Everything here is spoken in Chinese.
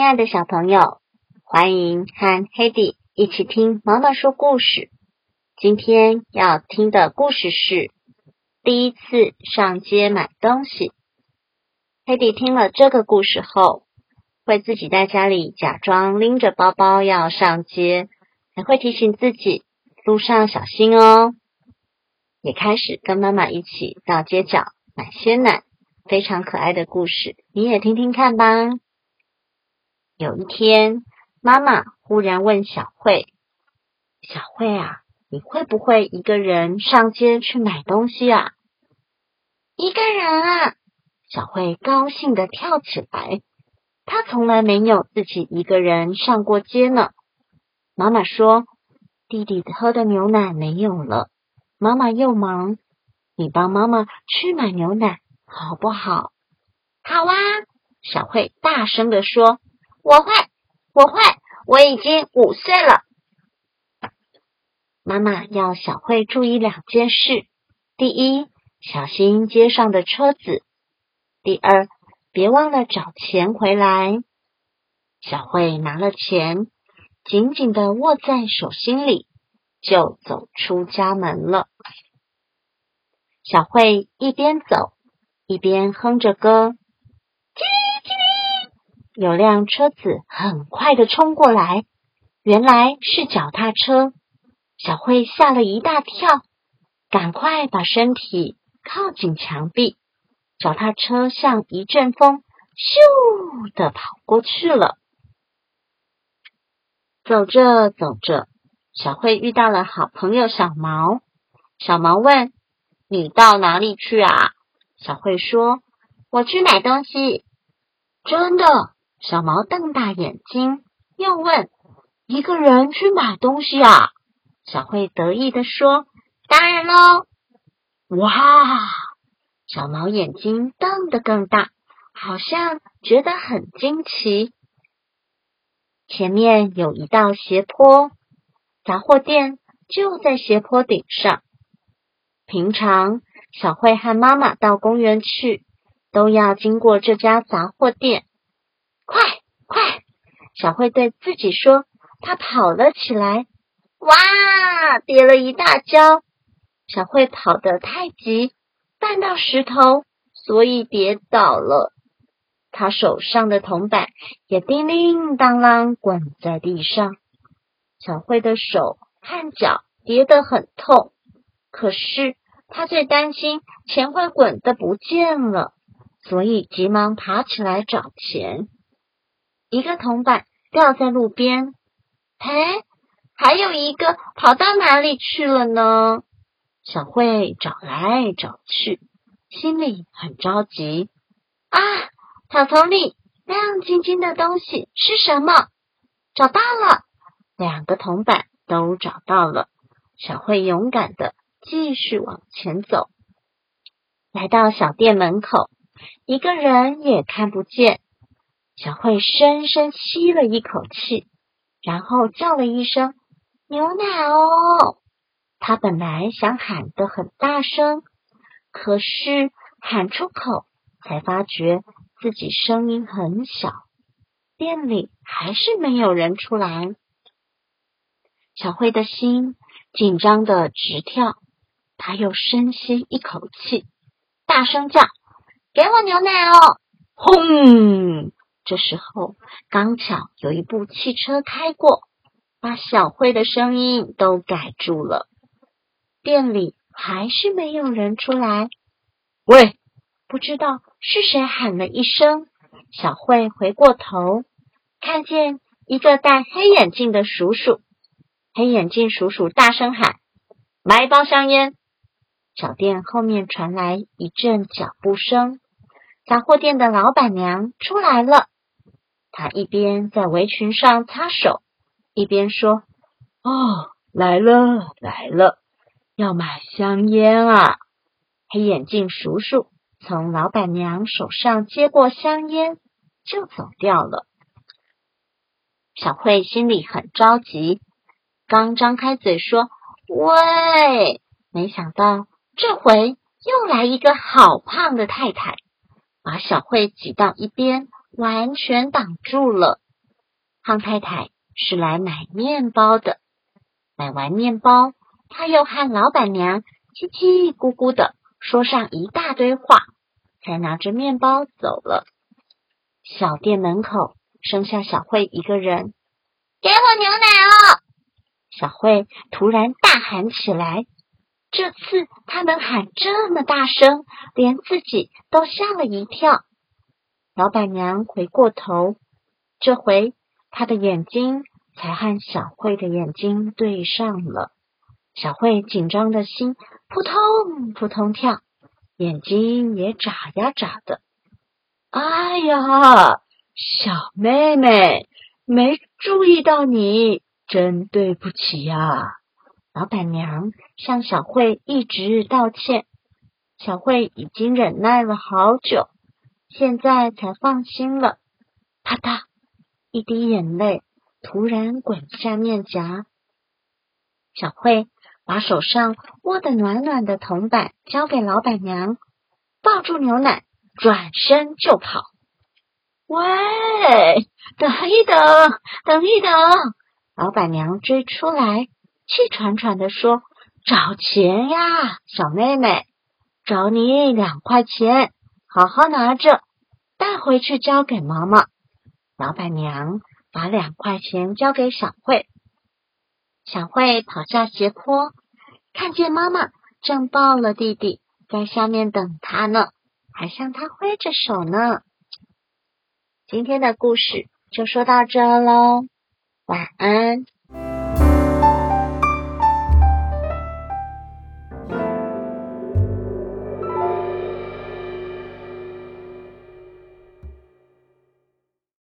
亲爱的小朋友，欢迎和 Hedy 一起听妈妈说故事。今天要听的故事是第一次上街买东西。Hedy 听了这个故事后，会自己在家里假装拎着包包要上街，还会提醒自己路上小心哦。也开始跟妈妈一起到街角买鲜奶，非常可爱的故事，你也听听看吧。有一天，妈妈忽然问小慧：“小慧啊，你会不会一个人上街去买东西啊？”“一个人啊！”小慧高兴的跳起来。她从来没有自己一个人上过街呢。妈妈说：“弟弟喝的牛奶没有了，妈妈又忙，你帮妈妈去买牛奶好不好？”“好啊！”小慧大声的说。我会，我会，我已经五岁了。妈妈要小慧注意两件事：第一，小心街上的车子；第二，别忘了找钱回来。小慧拿了钱，紧紧的握在手心里，就走出家门了。小慧一边走，一边哼着歌。有辆车子很快的冲过来，原来是脚踏车。小慧吓了一大跳，赶快把身体靠近墙壁。脚踏车像一阵风，咻的跑过去了。走着走着，小慧遇到了好朋友小毛。小毛问：“你到哪里去啊？”小慧说：“我去买东西。”真的。小毛瞪大眼睛，又问：“一个人去买东西啊？”小慧得意的说：“当然喽！”哇！小毛眼睛瞪得更大，好像觉得很惊奇。前面有一道斜坡，杂货店就在斜坡顶上。平常小慧和妈妈到公园去，都要经过这家杂货店。小慧对自己说。她跑了起来，哇，跌了一大跤。小慧跑得太急，绊到石头，所以跌倒了。她手上的铜板也叮铃当啷滚在地上。小慧的手和脚跌得很痛，可是她最担心钱会滚的不见了，所以急忙爬起来找钱。一个铜板掉在路边，嘿，还有一个跑到哪里去了呢？小慧找来找去，心里很着急。啊，草丛里亮晶晶的东西是什么？找到了，两个铜板都找到了。小慧勇敢的继续往前走，来到小店门口，一个人也看不见。小慧深深吸了一口气，然后叫了一声“牛奶哦”。她本来想喊得很大声，可是喊出口才发觉自己声音很小，店里还是没有人出来。小慧的心紧张的直跳，她又深吸一口气，大声叫：“给我牛奶哦！”轰！这时候，刚巧有一部汽车开过，把小慧的声音都盖住了。店里还是没有人出来。喂，不知道是谁喊了一声。小慧回过头，看见一个戴黑眼镜的叔叔。黑眼镜叔叔大声喊：“买一包香烟！”小店后面传来一阵脚步声，杂货店的老板娘出来了。他一边在围裙上擦手，一边说：“哦，来了来了，要买香烟啊！”黑眼镜叔叔从老板娘手上接过香烟，就走掉了。小慧心里很着急，刚张开嘴说“喂”，没想到这回又来一个好胖的太太，把小慧挤到一边。完全挡住了。胖太太是来买面包的，买完面包，她又和老板娘叽叽咕咕的说上一大堆话，才拿着面包走了。小店门口剩下小慧一个人，给我牛奶哦！小慧突然大喊起来。这次她能喊这么大声，连自己都吓了一跳。老板娘回过头，这回她的眼睛才和小慧的眼睛对上了。小慧紧张的心扑通扑通跳，眼睛也眨呀眨的。哎呀，小妹妹，没注意到你，真对不起呀！老板娘向小慧一直道歉，小慧已经忍耐了好久，现在才放心了。啪嗒，一滴眼泪突然滚下面颊。小慧把手上握的暖暖的铜板交给老板娘，抱住牛奶，转身就跑。喂，等一等，等一等！老板娘追出来。气喘喘的说：“找钱呀，小妹妹，找你两块钱，好好拿着，带回去交给妈妈。”老板娘把两块钱交给小慧，小慧跑下斜坡，看见妈妈正抱了弟弟在下面等她呢，还向他挥着手呢。今天的故事就说到这喽，晚安。